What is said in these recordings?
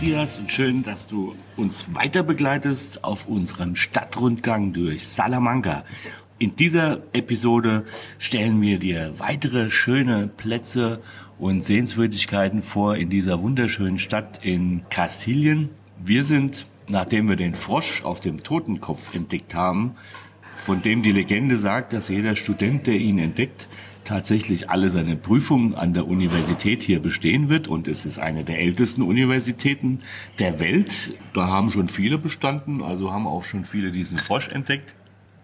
Dias und schön, dass du uns weiter begleitest auf unserem Stadtrundgang durch Salamanca. In dieser Episode stellen wir dir weitere schöne Plätze und Sehenswürdigkeiten vor in dieser wunderschönen Stadt in Kastilien. Wir sind, nachdem wir den Frosch auf dem Totenkopf entdeckt haben, von dem die Legende sagt, dass jeder Student, der ihn entdeckt, tatsächlich alle seine Prüfungen an der Universität hier bestehen wird. Und es ist eine der ältesten Universitäten der Welt. Da haben schon viele bestanden, also haben auch schon viele diesen Frosch entdeckt.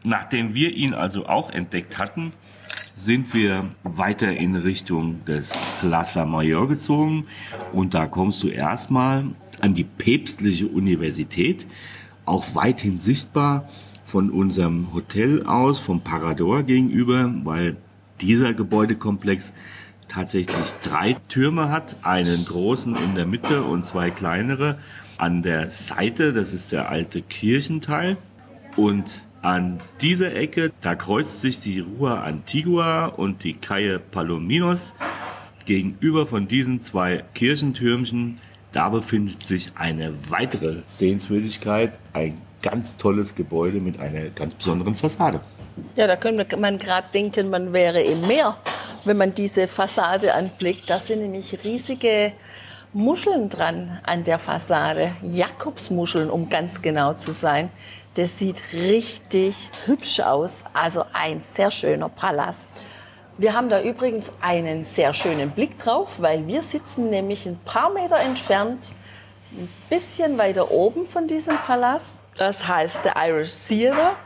Nachdem wir ihn also auch entdeckt hatten, sind wir weiter in Richtung des Plaza Mayor gezogen. Und da kommst du erstmal an die päpstliche Universität, auch weithin sichtbar von unserem Hotel aus, vom Parador gegenüber, weil dieser Gebäudekomplex tatsächlich drei Türme hat, einen großen in der Mitte und zwei kleinere an der Seite, das ist der alte Kirchenteil. Und an dieser Ecke, da kreuzt sich die Rua Antigua und die Calle Palominos. Gegenüber von diesen zwei Kirchentürmchen, da befindet sich eine weitere Sehenswürdigkeit, ein ganz tolles Gebäude mit einer ganz besonderen Fassade. Ja, da könnte man gerade denken, man wäre im Meer, wenn man diese Fassade anblickt. Da sind nämlich riesige Muscheln dran an der Fassade. Jakobsmuscheln, um ganz genau zu sein. Das sieht richtig hübsch aus. Also ein sehr schöner Palast. Wir haben da übrigens einen sehr schönen Blick drauf, weil wir sitzen nämlich ein paar Meter entfernt, ein bisschen weiter oben von diesem Palast. Das heißt der Irish Theatre.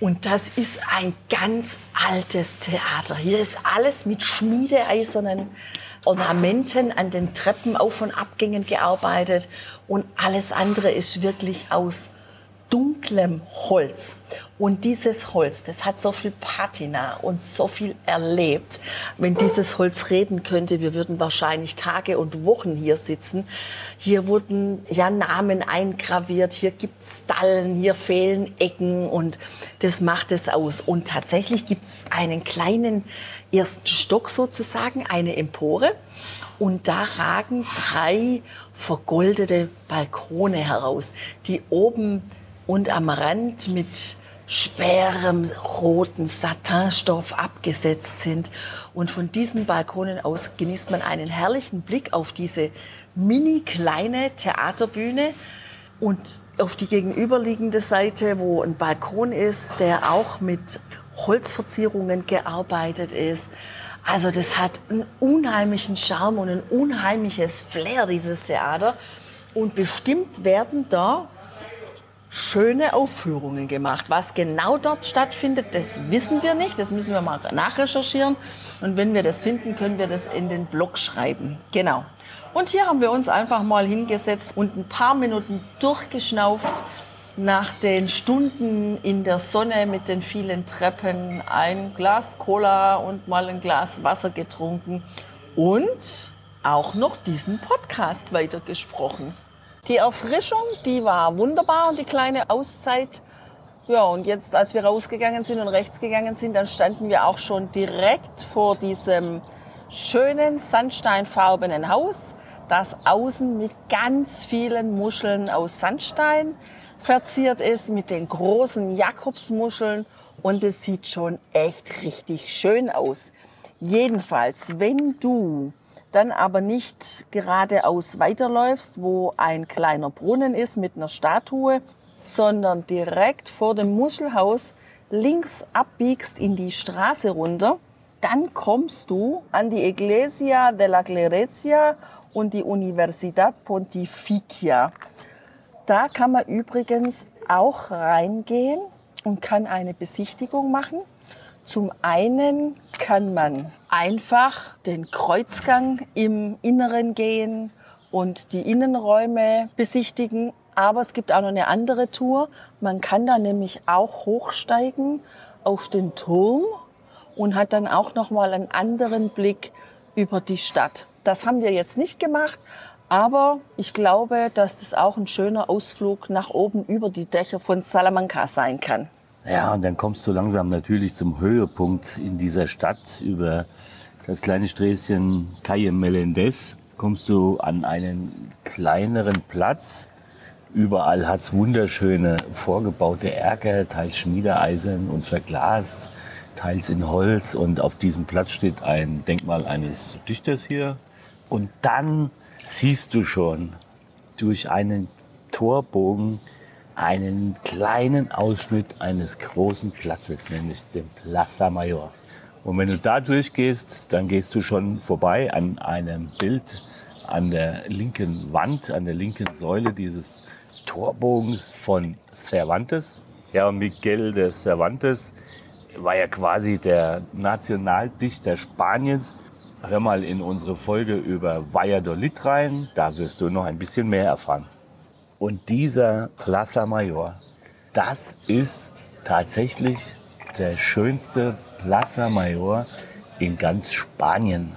Und das ist ein ganz altes Theater. Hier ist alles mit schmiedeeisernen Ornamenten an den Treppen, Auf- und Abgängen gearbeitet. Und alles andere ist wirklich aus dunklem Holz. Und dieses Holz, das hat so viel Patina und so viel erlebt. Wenn dieses Holz reden könnte, wir würden wahrscheinlich Tage und Wochen hier sitzen. Hier wurden ja Namen eingraviert, hier gibt's Stallen, hier fehlen Ecken und das macht es aus. Und tatsächlich gibt's einen kleinen ersten Stock sozusagen, eine Empore. Und da ragen drei vergoldete Balkone heraus, die oben und am Rand mit schwerem roten Satinstoff abgesetzt sind. Und von diesen Balkonen aus genießt man einen herrlichen Blick auf diese mini kleine Theaterbühne und auf die gegenüberliegende Seite, wo ein Balkon ist, der auch mit Holzverzierungen gearbeitet ist. Also das hat einen unheimlichen Charme und ein unheimliches Flair, dieses Theater. Und bestimmt werden da schöne Aufführungen gemacht. Was genau dort stattfindet, das wissen wir nicht. Das müssen wir mal nachrecherchieren. Und wenn wir das finden, können wir das in den Blog schreiben. Genau. Und hier haben wir uns einfach mal hingesetzt und ein paar Minuten durchgeschnauft. Nach den Stunden in der Sonne mit den vielen Treppen ein Glas Cola und mal ein Glas Wasser getrunken und auch noch diesen Podcast weitergesprochen. Die Erfrischung, die war wunderbar und die kleine Auszeit. Ja, und jetzt, als wir rausgegangen sind und rechts gegangen sind, dann standen wir auch schon direkt vor diesem schönen sandsteinfarbenen Haus, das außen mit ganz vielen Muscheln aus Sandstein verziert ist, mit den großen Jakobsmuscheln und es sieht schon echt richtig schön aus. Jedenfalls, wenn du dann aber nicht geradeaus weiterläufst, wo ein kleiner Brunnen ist mit einer Statue, sondern direkt vor dem Muschelhaus links abbiegst in die Straße runter, dann kommst du an die Iglesia de la Clerecia und die Universidad Pontificia. Da kann man übrigens auch reingehen und kann eine Besichtigung machen. Zum einen kann man einfach den Kreuzgang im Inneren gehen und die Innenräume besichtigen. Aber es gibt auch noch eine andere Tour. Man kann da nämlich auch hochsteigen auf den Turm und hat dann auch noch mal einen anderen Blick über die Stadt. Das haben wir jetzt nicht gemacht, aber ich glaube, dass das auch ein schöner Ausflug nach oben über die Dächer von Salamanca sein kann. Ja, und dann kommst du langsam natürlich zum Höhepunkt in dieser Stadt über das kleine Sträßchen Calle Melendez. Kommst du an einen kleineren Platz. Überall hat's wunderschöne vorgebaute Erker, teils schmiedeeisern und verglast, teils in Holz. Und auf diesem Platz steht ein Denkmal eines Dichters hier. Und dann siehst du schon durch einen Torbogen einen kleinen Ausschnitt eines großen Platzes, nämlich den Plaza Mayor. Und wenn du da durchgehst, dann gehst du schon vorbei an einem Bild an der linken Wand, an der linken Säule dieses Torbogens von Cervantes. Ja, Miguel de Cervantes war ja quasi der Nationaldichter Spaniens hör mal in unsere Folge über Valladolid rein, da wirst du noch ein bisschen mehr erfahren. Und dieser Plaza Mayor, das ist tatsächlich der schönste Plaza Mayor in ganz Spanien.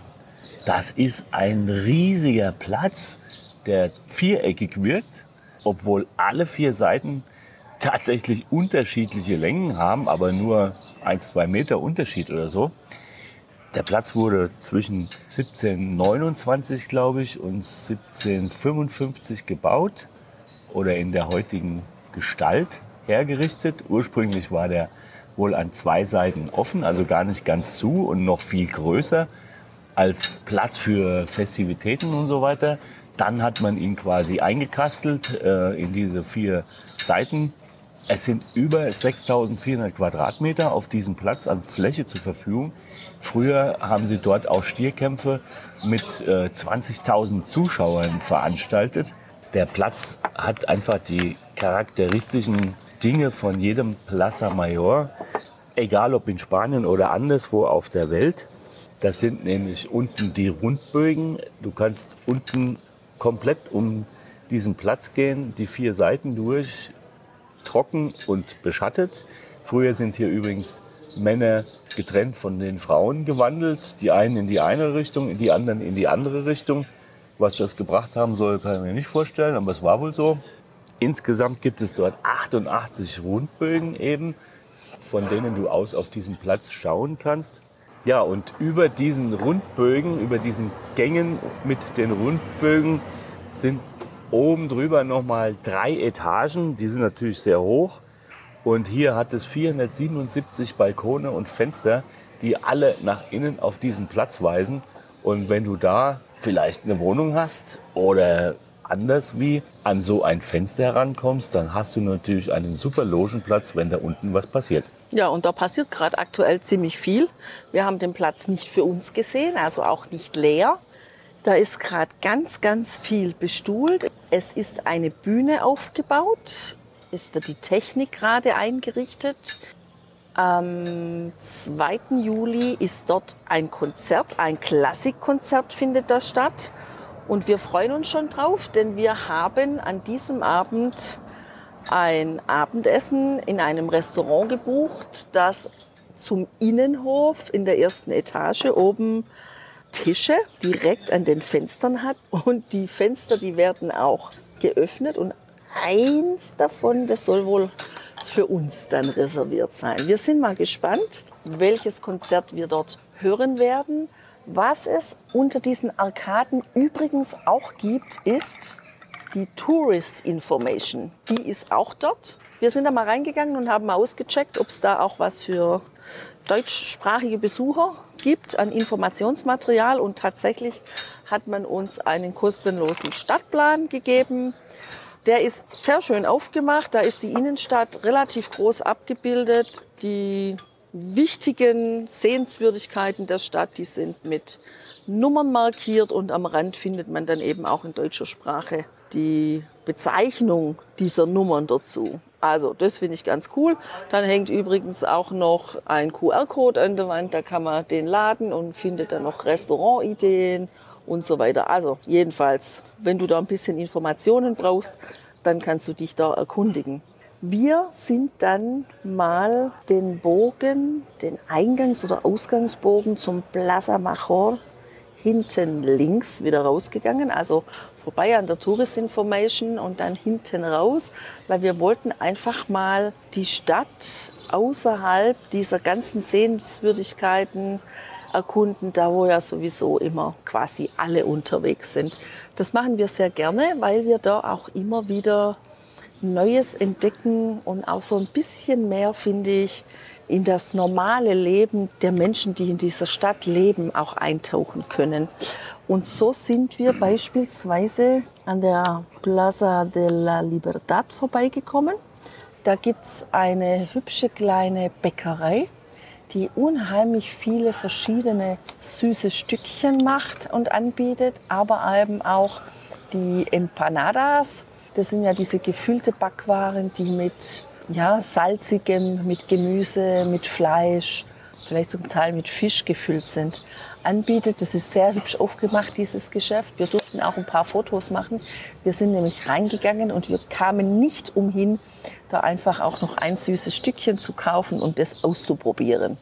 Das ist ein riesiger Platz, der viereckig wirkt, obwohl alle vier Seiten tatsächlich unterschiedliche Längen haben, aber nur ein, zwei Meter Unterschied oder so. Der Platz wurde zwischen 1729, glaube ich, und 1755 gebaut oder in der heutigen Gestalt hergerichtet. Ursprünglich war der wohl an zwei Seiten offen, also gar nicht ganz zu und noch viel größer als Platz für Festivitäten und so weiter. Dann hat man ihn quasi eingekastelt äh, in diese vier Seiten es sind über 6400 Quadratmeter auf diesem Platz an Fläche zur Verfügung. Früher haben sie dort auch Stierkämpfe mit äh, 20.000 Zuschauern veranstaltet. Der Platz hat einfach die charakteristischen Dinge von jedem Plaza Mayor, egal ob in Spanien oder anderswo auf der Welt. Das sind nämlich unten die Rundbögen. Du kannst unten komplett um diesen Platz gehen, die vier Seiten durch, trocken und beschattet. Früher sind hier übrigens Männer getrennt von den Frauen gewandelt. Die einen in die eine Richtung, die anderen in die andere Richtung. Was das gebracht haben soll, kann ich mir nicht vorstellen, aber es war wohl so. Insgesamt gibt es dort 88 Rundbögen eben, von denen du aus auf diesen Platz schauen kannst. Ja, und über diesen Rundbögen, über diesen Gängen mit den Rundbögen sind Oben drüber nochmal drei Etagen, die sind natürlich sehr hoch. Und hier hat es 477 Balkone und Fenster, die alle nach innen auf diesen Platz weisen. Und wenn du da vielleicht eine Wohnung hast oder anders wie an so ein Fenster herankommst, dann hast du natürlich einen super Logenplatz, wenn da unten was passiert. Ja, und da passiert gerade aktuell ziemlich viel. Wir haben den Platz nicht für uns gesehen, also auch nicht leer. Da ist gerade ganz, ganz viel bestuhlt. Es ist eine Bühne aufgebaut. Es wird die Technik gerade eingerichtet. Am 2. Juli ist dort ein Konzert, ein Klassikkonzert findet da statt. Und wir freuen uns schon drauf, denn wir haben an diesem Abend ein Abendessen in einem Restaurant gebucht, das zum Innenhof in der ersten Etage oben Tische direkt an den Fenstern hat und die Fenster, die werden auch geöffnet und eins davon, das soll wohl für uns dann reserviert sein. Wir sind mal gespannt, welches Konzert wir dort hören werden. Was es unter diesen Arkaden übrigens auch gibt, ist die Tourist Information. Die ist auch dort. Wir sind da mal reingegangen und haben mal ausgecheckt, ob es da auch was für deutschsprachige Besucher gibt an Informationsmaterial und tatsächlich hat man uns einen kostenlosen Stadtplan gegeben. Der ist sehr schön aufgemacht. Da ist die Innenstadt relativ groß abgebildet. Die wichtigen Sehenswürdigkeiten der Stadt, die sind mit Nummern markiert und am Rand findet man dann eben auch in deutscher Sprache die Bezeichnung dieser Nummern dazu. Also das finde ich ganz cool. Dann hängt übrigens auch noch ein QR-Code an der Wand, da kann man den laden und findet dann noch Restaurantideen und so weiter. Also jedenfalls, wenn du da ein bisschen Informationen brauchst, dann kannst du dich da erkundigen. Wir sind dann mal den Bogen, den Eingangs- oder Ausgangsbogen zum Plaza Major hinten links wieder rausgegangen, also vorbei an der Tourist Information und dann hinten raus, weil wir wollten einfach mal die Stadt außerhalb dieser ganzen Sehenswürdigkeiten erkunden, da wo ja sowieso immer quasi alle unterwegs sind. Das machen wir sehr gerne, weil wir da auch immer wieder Neues entdecken und auch so ein bisschen mehr, finde ich, in das normale Leben der Menschen, die in dieser Stadt leben, auch eintauchen können. Und so sind wir beispielsweise an der Plaza de la Libertad vorbeigekommen. Da gibt's eine hübsche kleine Bäckerei, die unheimlich viele verschiedene süße Stückchen macht und anbietet, aber eben auch die Empanadas. Das sind ja diese gefüllte Backwaren, die mit ja, salzigem, mit Gemüse, mit Fleisch, vielleicht zum Teil mit Fisch gefüllt sind, anbietet. Das ist sehr hübsch aufgemacht, dieses Geschäft. Wir durften auch ein paar Fotos machen. Wir sind nämlich reingegangen und wir kamen nicht umhin, da einfach auch noch ein süßes Stückchen zu kaufen und das auszuprobieren.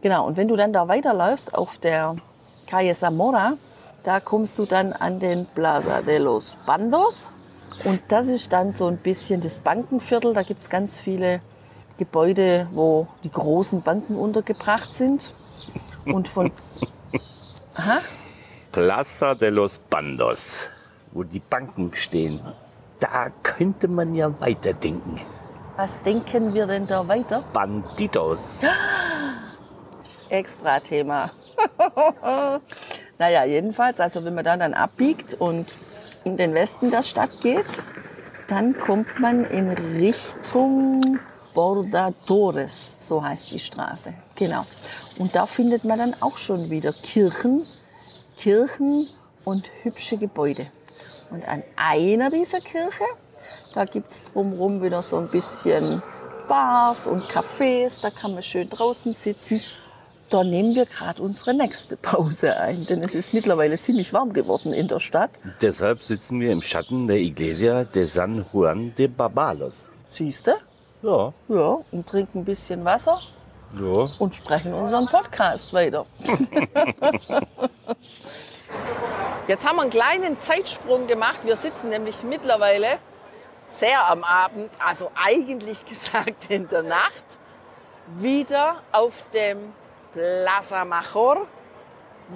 Genau, und wenn du dann da weiterläufst auf der Calle Zamora, da kommst du dann an den Plaza de los Bandos. Und das ist dann so ein bisschen das Bankenviertel. Da gibt es ganz viele Gebäude, wo die großen Banken untergebracht sind. Und von. Aha. Plaza de los Bandos, wo die Banken stehen. Da könnte man ja weiterdenken. Was denken wir denn da weiter? Banditos. Extra Thema. naja, jedenfalls, also wenn man dann, dann abbiegt und in den Westen der Stadt geht, dann kommt man in Richtung Bordadores, so heißt die Straße. Genau. Und da findet man dann auch schon wieder Kirchen, Kirchen und hübsche Gebäude. Und an einer dieser Kirche, da gibt's drumherum wieder so ein bisschen Bars und Cafés, da kann man schön draußen sitzen da nehmen wir gerade unsere nächste Pause ein, denn es ist mittlerweile ziemlich warm geworden in der Stadt. Deshalb sitzen wir im Schatten der Iglesia de San Juan de Barbalos. Siehst du? Ja. Ja, und trinken ein bisschen Wasser Ja. und sprechen unseren Podcast weiter. Jetzt haben wir einen kleinen Zeitsprung gemacht. Wir sitzen nämlich mittlerweile sehr am Abend, also eigentlich gesagt in der Nacht, wieder auf dem Plaza Major.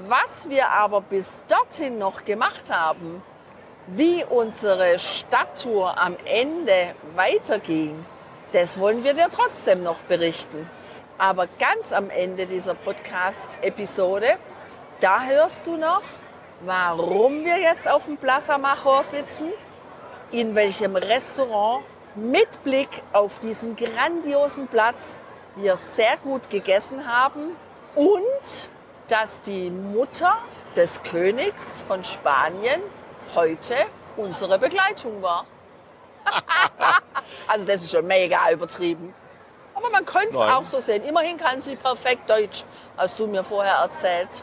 Was wir aber bis dorthin noch gemacht haben, wie unsere Stadttour am Ende weiterging, das wollen wir dir trotzdem noch berichten. Aber ganz am Ende dieser Podcast-Episode, da hörst du noch, warum wir jetzt auf dem Plaza Major sitzen, in welchem Restaurant mit Blick auf diesen grandiosen Platz wir sehr gut gegessen haben und dass die Mutter des Königs von Spanien heute unsere Begleitung war. also das ist schon mega übertrieben. Aber man könnte es auch so sehen. Immerhin kann sie perfekt Deutsch, hast du mir vorher erzählt.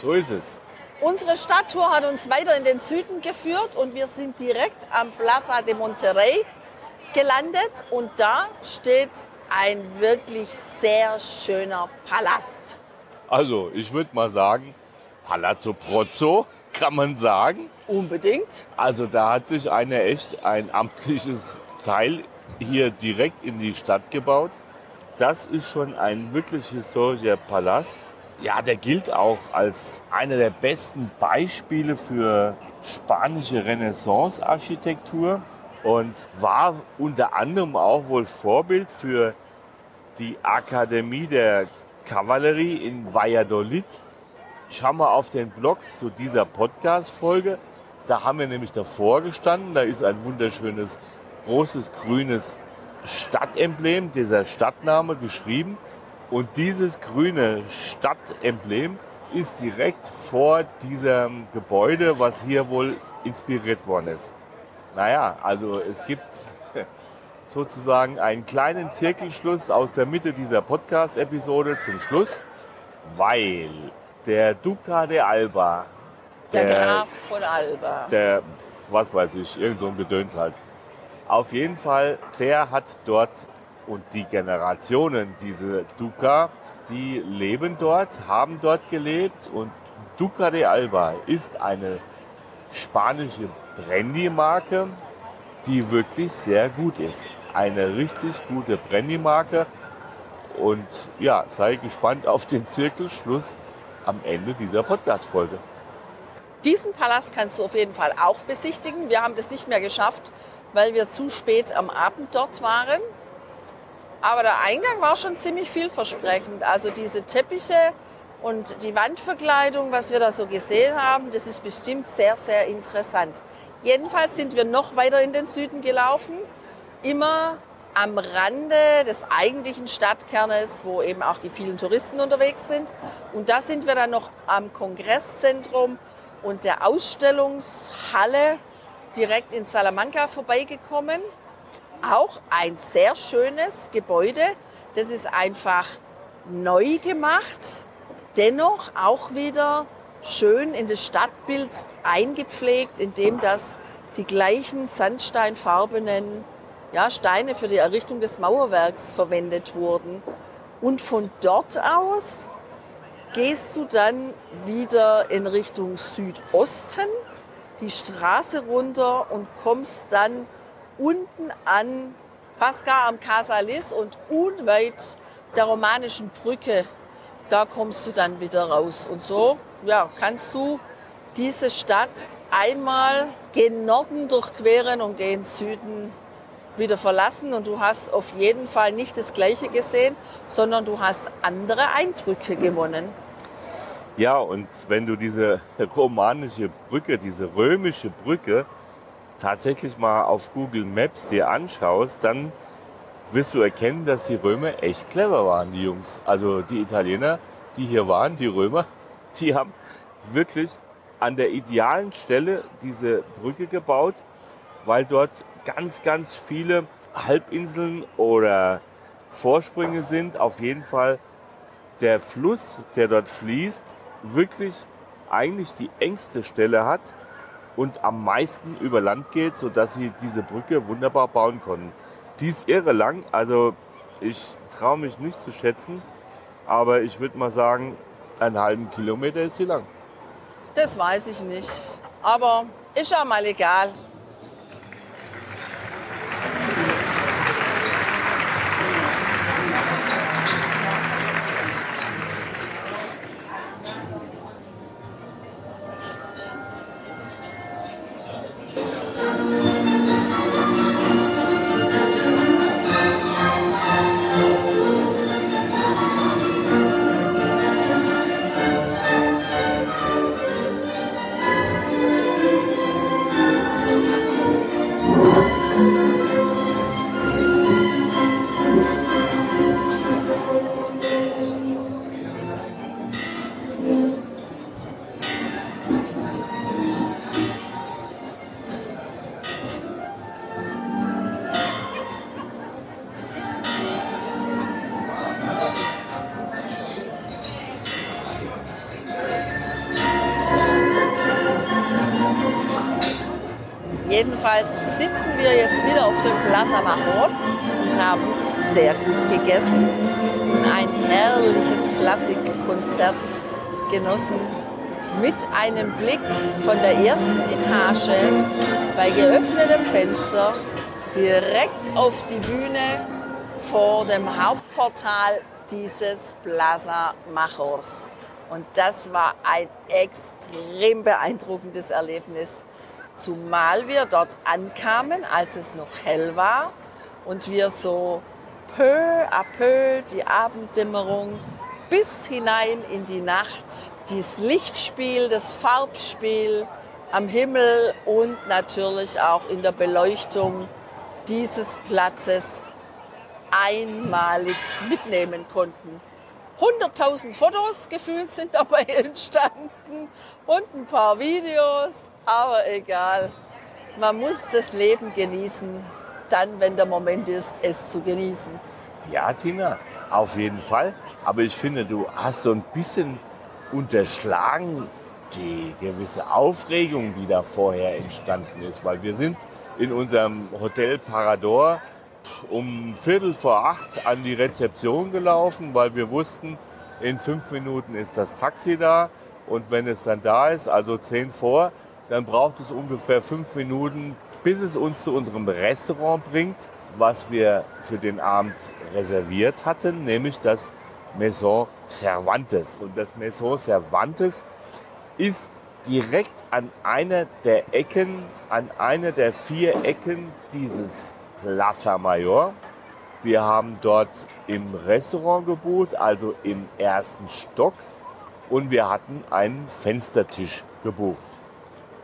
So ist es. Unsere Stadttour hat uns weiter in den Süden geführt und wir sind direkt am Plaza de Monterrey gelandet und da steht ein wirklich sehr schöner Palast. Also, ich würde mal sagen, Palazzo Prozzo, kann man sagen. Unbedingt. Also da hat sich einer echt ein amtliches Teil hier direkt in die Stadt gebaut. Das ist schon ein wirklich historischer Palast. Ja, der gilt auch als einer der besten Beispiele für spanische Renaissance-Architektur und war unter anderem auch wohl Vorbild für die Akademie der Kavallerie in Valladolid. Schau mal auf den Blog zu dieser Podcast-Folge. Da haben wir nämlich davor gestanden. Da ist ein wunderschönes, großes, grünes Stadtemblem, dieser Stadtname geschrieben. Und dieses grüne Stadtemblem ist direkt vor diesem Gebäude, was hier wohl inspiriert worden ist. Naja, also es gibt sozusagen einen kleinen Zirkelschluss aus der Mitte dieser Podcast-Episode zum Schluss, weil der Duca de Alba, Der, Graf von Alba. der, was weiß ich, irgend so ein Gedöns halt, Auf jeden Fall, der hat dort und die Generationen, diese Duca, die leben dort, haben dort gelebt und Duca de Alba ist eine spanische Brandy-Marke, die wirklich sehr gut ist. Eine richtig gute Brandy-Marke und ja, sei gespannt auf den Zirkelschluss am Ende dieser Podcast-Folge. Diesen Palast kannst du auf jeden Fall auch besichtigen. Wir haben das nicht mehr geschafft, weil wir zu spät am Abend dort waren. Aber der Eingang war schon ziemlich vielversprechend. Also diese Teppiche und die Wandverkleidung, was wir da so gesehen haben, das ist bestimmt sehr, sehr interessant. Jedenfalls sind wir noch weiter in den Süden gelaufen, immer am Rande des eigentlichen Stadtkernes, wo eben auch die vielen Touristen unterwegs sind. Und da sind wir dann noch am Kongresszentrum und der Ausstellungshalle direkt in Salamanca vorbeigekommen. Auch ein sehr schönes Gebäude. Das ist einfach neu gemacht, dennoch auch wieder schön in das Stadtbild eingepflegt, indem das die gleichen sandsteinfarbenen ja, Steine für die Errichtung des Mauerwerks verwendet wurden. Und von dort aus gehst du dann wieder in Richtung Südosten, die Straße runter und kommst dann unten an, fast gar am Casalis und unweit der romanischen Brücke. Da kommst du dann wieder raus. Und so ja, kannst du diese Stadt einmal gen Norden durchqueren und gen Süden wieder verlassen und du hast auf jeden Fall nicht das Gleiche gesehen, sondern du hast andere Eindrücke gewonnen. Ja, und wenn du diese romanische Brücke, diese römische Brücke tatsächlich mal auf Google Maps dir anschaust, dann wirst du erkennen, dass die Römer echt clever waren, die Jungs. Also die Italiener, die hier waren, die Römer, die haben wirklich an der idealen Stelle diese Brücke gebaut, weil dort ganz, ganz viele Halbinseln oder Vorsprünge sind. Auf jeden Fall der Fluss, der dort fließt, wirklich eigentlich die engste Stelle hat und am meisten über Land geht, sodass sie diese Brücke wunderbar bauen konnten. Die ist irre lang, also ich traue mich nicht zu schätzen, aber ich würde mal sagen, einen halben Kilometer ist sie lang. Das weiß ich nicht, aber ist ja mal egal. Mahon und haben sehr gut gegessen und ein herrliches Klassikkonzert genossen mit einem Blick von der ersten Etage bei geöffnetem Fenster direkt auf die Bühne vor dem Hauptportal dieses Plaza Majors. Und das war ein extrem beeindruckendes Erlebnis. Zumal wir dort ankamen, als es noch hell war und wir so peu à peu die Abenddämmerung bis hinein in die Nacht, dieses Lichtspiel, das Farbspiel am Himmel und natürlich auch in der Beleuchtung dieses Platzes einmalig mitnehmen konnten. 100.000 Fotos gefühlt sind dabei entstanden und ein paar Videos aber egal. Man muss das Leben genießen, dann, wenn der Moment ist, es zu genießen. Ja, Tina, auf jeden Fall. Aber ich finde, du hast so ein bisschen unterschlagen die gewisse Aufregung, die da vorher entstanden ist. Weil wir sind in unserem Hotel Parador um Viertel vor acht an die Rezeption gelaufen, weil wir wussten, in fünf Minuten ist das Taxi da. Und wenn es dann da ist, also zehn vor, dann braucht es ungefähr fünf Minuten, bis es uns zu unserem Restaurant bringt, was wir für den Abend reserviert hatten, nämlich das Maison Cervantes. Und das Maison Cervantes ist direkt an einer der Ecken, an einer der vier Ecken dieses Plaza Mayor. Wir haben dort im Restaurant gebucht, also im ersten Stock. Und wir hatten einen Fenstertisch gebucht.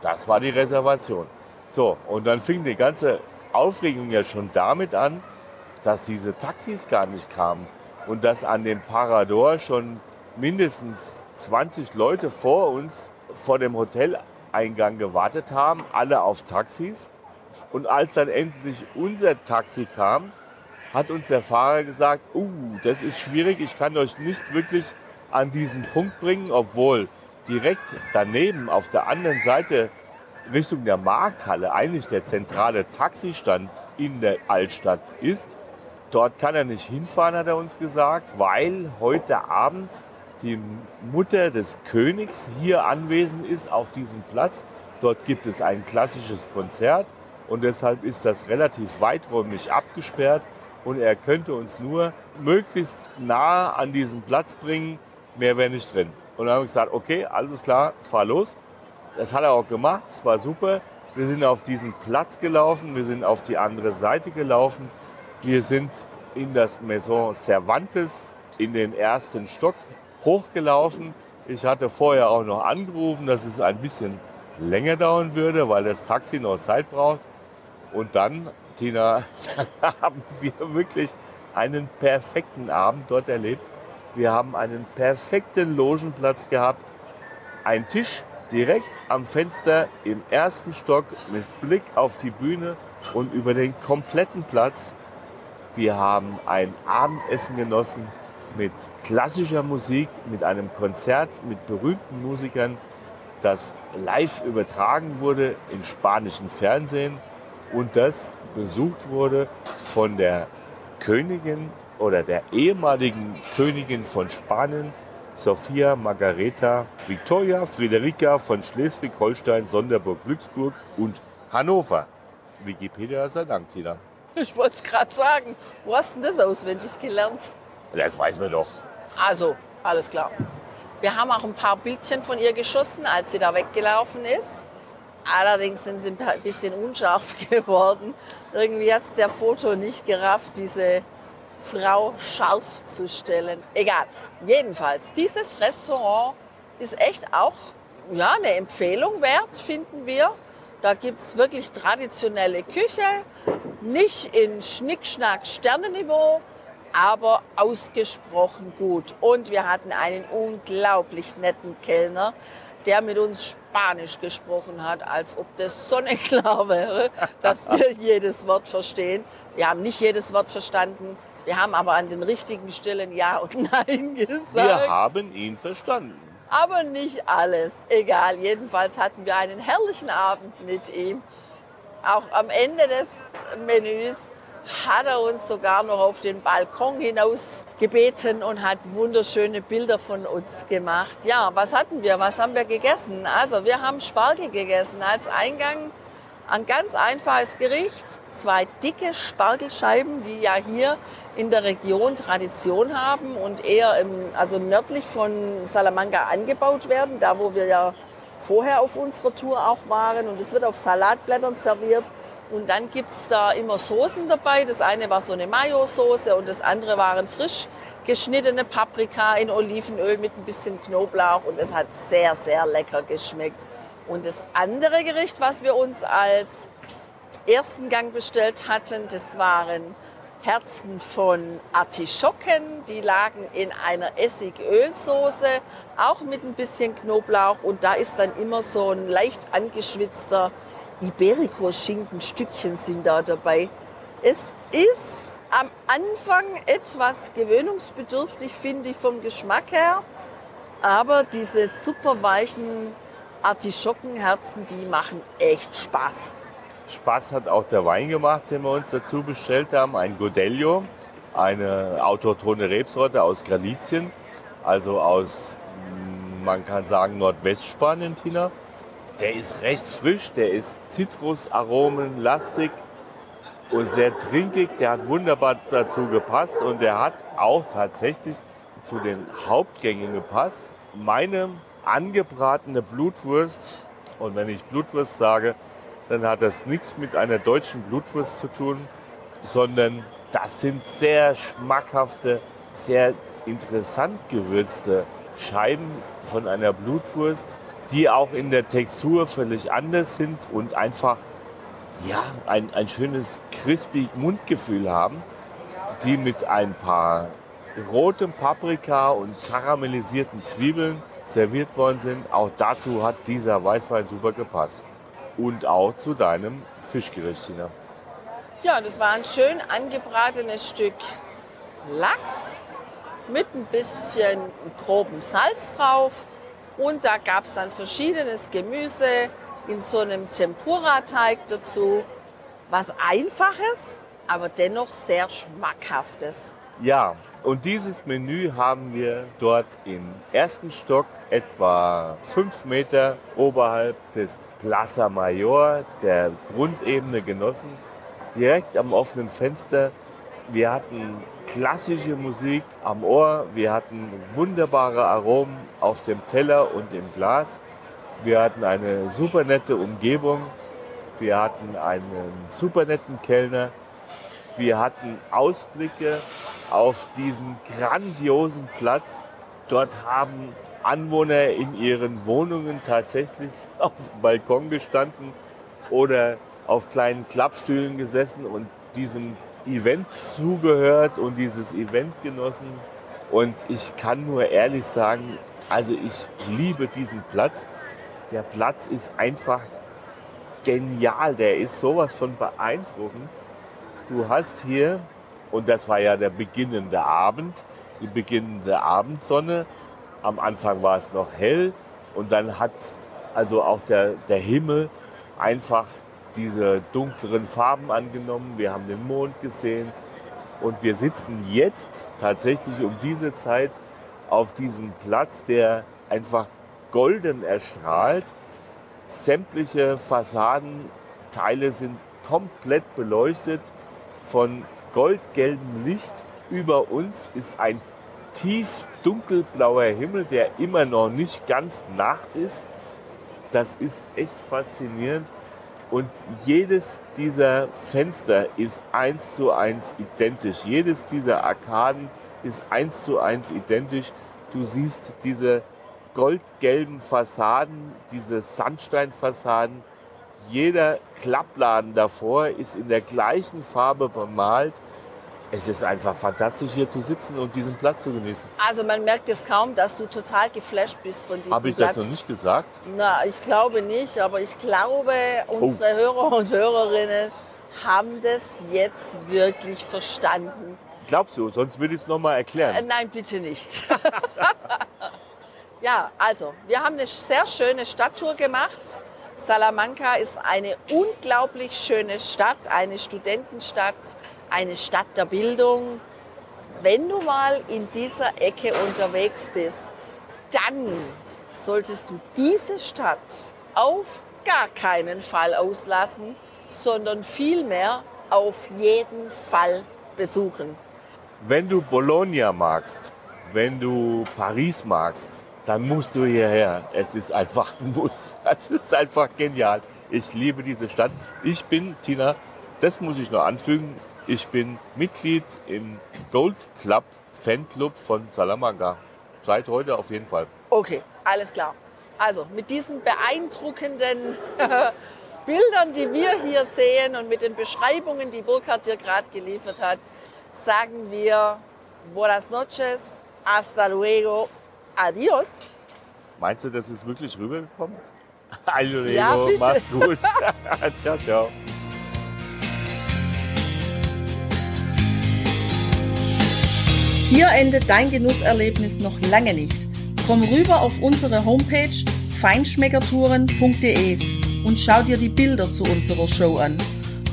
Das war die Reservation. So, und dann fing die ganze Aufregung ja schon damit an, dass diese Taxis gar nicht kamen und dass an dem Parador schon mindestens 20 Leute vor uns vor dem Hoteleingang gewartet haben, alle auf Taxis. Und als dann endlich unser Taxi kam, hat uns der Fahrer gesagt, uh, das ist schwierig, ich kann euch nicht wirklich an diesen Punkt bringen, obwohl direkt daneben auf der anderen Seite Richtung der Markthalle eigentlich der zentrale Taxistand in der Altstadt ist. Dort kann er nicht hinfahren, hat er uns gesagt, weil heute Abend die Mutter des Königs hier anwesend ist auf diesem Platz. Dort gibt es ein klassisches Konzert und deshalb ist das relativ weiträumig abgesperrt und er könnte uns nur möglichst nah an diesen Platz bringen, mehr wäre nicht drin. Und dann haben wir gesagt, okay, alles klar, fahr los. Das hat er auch gemacht, es war super. Wir sind auf diesen Platz gelaufen, wir sind auf die andere Seite gelaufen. Wir sind in das Maison Cervantes in den ersten Stock hochgelaufen. Ich hatte vorher auch noch angerufen, dass es ein bisschen länger dauern würde, weil das Taxi noch Zeit braucht. Und dann, Tina, dann haben wir wirklich einen perfekten Abend dort erlebt. Wir haben einen perfekten Logenplatz gehabt. Ein Tisch direkt am Fenster im ersten Stock mit Blick auf die Bühne und über den kompletten Platz. Wir haben ein Abendessen genossen mit klassischer Musik, mit einem Konzert mit berühmten Musikern, das live übertragen wurde im spanischen Fernsehen und das besucht wurde von der Königin oder der ehemaligen Königin von Spanien, Sophia Margareta Victoria Friederika von Schleswig-Holstein, Sonderburg, Glücksburg und Hannover. Wikipedia sei Dank, Tina. Ich wollte es gerade sagen. Wo hast denn das auswendig gelernt? Das weiß man doch. Also, alles klar. Wir haben auch ein paar Bildchen von ihr geschossen, als sie da weggelaufen ist. Allerdings sind sie ein bisschen unscharf geworden. Irgendwie hat es der Foto nicht gerafft, diese Frau scharf zu stellen. Egal. Jedenfalls, dieses Restaurant ist echt auch ja, eine Empfehlung wert, finden wir. Da gibt es wirklich traditionelle Küche, nicht in Schnickschnack Sternenniveau, aber ausgesprochen gut. Und wir hatten einen unglaublich netten Kellner, der mit uns Spanisch gesprochen hat, als ob das sonnenklar wäre, dass wir jedes Wort verstehen. Wir haben nicht jedes Wort verstanden. Wir haben aber an den richtigen Stellen Ja und Nein gesagt. Wir haben ihn verstanden. Aber nicht alles. Egal. Jedenfalls hatten wir einen herrlichen Abend mit ihm. Auch am Ende des Menüs hat er uns sogar noch auf den Balkon hinaus gebeten und hat wunderschöne Bilder von uns gemacht. Ja, was hatten wir? Was haben wir gegessen? Also wir haben Spargel gegessen als Eingang. Ein ganz einfaches Gericht. Zwei dicke Spargelscheiben, die ja hier in der Region Tradition haben und eher im, also nördlich von Salamanca angebaut werden, da wo wir ja vorher auf unserer Tour auch waren. Und es wird auf Salatblättern serviert. Und dann gibt es da immer Soßen dabei. Das eine war so eine Mayo-Soße und das andere waren frisch geschnittene Paprika in Olivenöl mit ein bisschen Knoblauch. Und es hat sehr, sehr lecker geschmeckt. Und das andere Gericht, was wir uns als ersten Gang bestellt hatten, das waren Herzen von Artischocken. Die lagen in einer Essigölsoße, auch mit ein bisschen Knoblauch. Und da ist dann immer so ein leicht angeschwitzter Iberico-Schinkenstückchen sind da dabei. Es ist am Anfang etwas gewöhnungsbedürftig, finde ich, vom Geschmack her. Aber diese super weichen Artischockenherzen, die machen echt Spaß. Spaß hat auch der Wein gemacht, den wir uns dazu bestellt haben. Ein Godello, eine autochthone Rebsorte aus Galizien, also aus, mm, man kann sagen, Nordwestspanien, Tina. Der ist recht frisch, der ist Zitrusaromen lastig und sehr trinkig. Der hat wunderbar dazu gepasst und der hat auch tatsächlich zu den Hauptgängen gepasst. Meine angebratene Blutwurst, und wenn ich Blutwurst sage, dann hat das nichts mit einer deutschen Blutwurst zu tun, sondern das sind sehr schmackhafte, sehr interessant gewürzte Scheiben von einer Blutwurst, die auch in der Textur völlig anders sind und einfach ja, ein, ein schönes crispy Mundgefühl haben, die mit ein paar rotem Paprika und karamellisierten Zwiebeln serviert worden sind. Auch dazu hat dieser Weißwein super gepasst. Und auch zu deinem Fischgericht, Tina. Ja, das war ein schön angebratenes Stück Lachs mit ein bisschen grobem Salz drauf. Und da gab es dann verschiedenes Gemüse in so einem Tempura-Teig dazu. Was Einfaches, aber dennoch sehr Schmackhaftes. Ja, und dieses Menü haben wir dort im ersten Stock, etwa fünf Meter oberhalb des Plaza Mayor, der Grundebene genossen. Direkt am offenen Fenster. Wir hatten klassische Musik am Ohr. Wir hatten wunderbare Aromen auf dem Teller und im Glas. Wir hatten eine super nette Umgebung. Wir hatten einen super netten Kellner. Wir hatten Ausblicke auf diesen grandiosen Platz. Dort haben Anwohner in ihren Wohnungen tatsächlich auf dem Balkon gestanden oder auf kleinen Klappstühlen gesessen und diesem Event zugehört und dieses Event genossen. Und ich kann nur ehrlich sagen, also ich liebe diesen Platz. Der Platz ist einfach genial, der ist sowas von beeindruckend. Du hast hier und das war ja der beginnende Abend, die beginnende Abendsonne. Am Anfang war es noch hell und dann hat also auch der, der Himmel einfach diese dunkleren Farben angenommen. Wir haben den Mond gesehen und wir sitzen jetzt tatsächlich um diese Zeit auf diesem Platz, der einfach golden erstrahlt. Sämtliche Fassadenteile sind komplett beleuchtet von goldgelbem Licht. Über uns ist ein tief dunkelblauer Himmel, der immer noch nicht ganz Nacht ist. Das ist echt faszinierend. Und jedes dieser Fenster ist eins zu eins identisch. Jedes dieser Arkaden ist eins zu eins identisch. Du siehst diese goldgelben Fassaden, diese Sandsteinfassaden. Jeder Klappladen davor ist in der gleichen Farbe bemalt es ist einfach fantastisch hier zu sitzen und diesen Platz zu genießen. Also man merkt es kaum, dass du total geflasht bist von diesem Habe ich Platz. das noch nicht gesagt? Na, ich glaube nicht, aber ich glaube, unsere oh. Hörer und Hörerinnen haben das jetzt wirklich verstanden. Glaubst du? Sonst würde ich es nochmal erklären. Äh, nein, bitte nicht. ja, also, wir haben eine sehr schöne Stadttour gemacht. Salamanca ist eine unglaublich schöne Stadt, eine Studentenstadt eine Stadt der Bildung. Wenn du mal in dieser Ecke unterwegs bist, dann solltest du diese Stadt auf gar keinen Fall auslassen, sondern vielmehr auf jeden Fall besuchen. Wenn du Bologna magst, wenn du Paris magst, dann musst du hierher. Es ist einfach ein Muss. Es ist einfach genial. Ich liebe diese Stadt. Ich bin, Tina, das muss ich noch anfügen, ich bin Mitglied im Gold Club Fanclub von Salamanca. Seit heute auf jeden Fall. Okay, alles klar. Also mit diesen beeindruckenden Bildern, die wir hier sehen und mit den Beschreibungen, die Burkhard dir gerade geliefert hat, sagen wir Buenas noches, hasta luego, adios. Meinst du, das ist wirklich rübergekommen? Also, ja, mach's gut. ciao, ciao. Hier endet dein Genusserlebnis noch lange nicht. Komm rüber auf unsere Homepage feinschmeckertouren.de und schau dir die Bilder zu unserer Show an.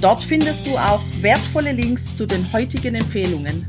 Dort findest du auch wertvolle Links zu den heutigen Empfehlungen.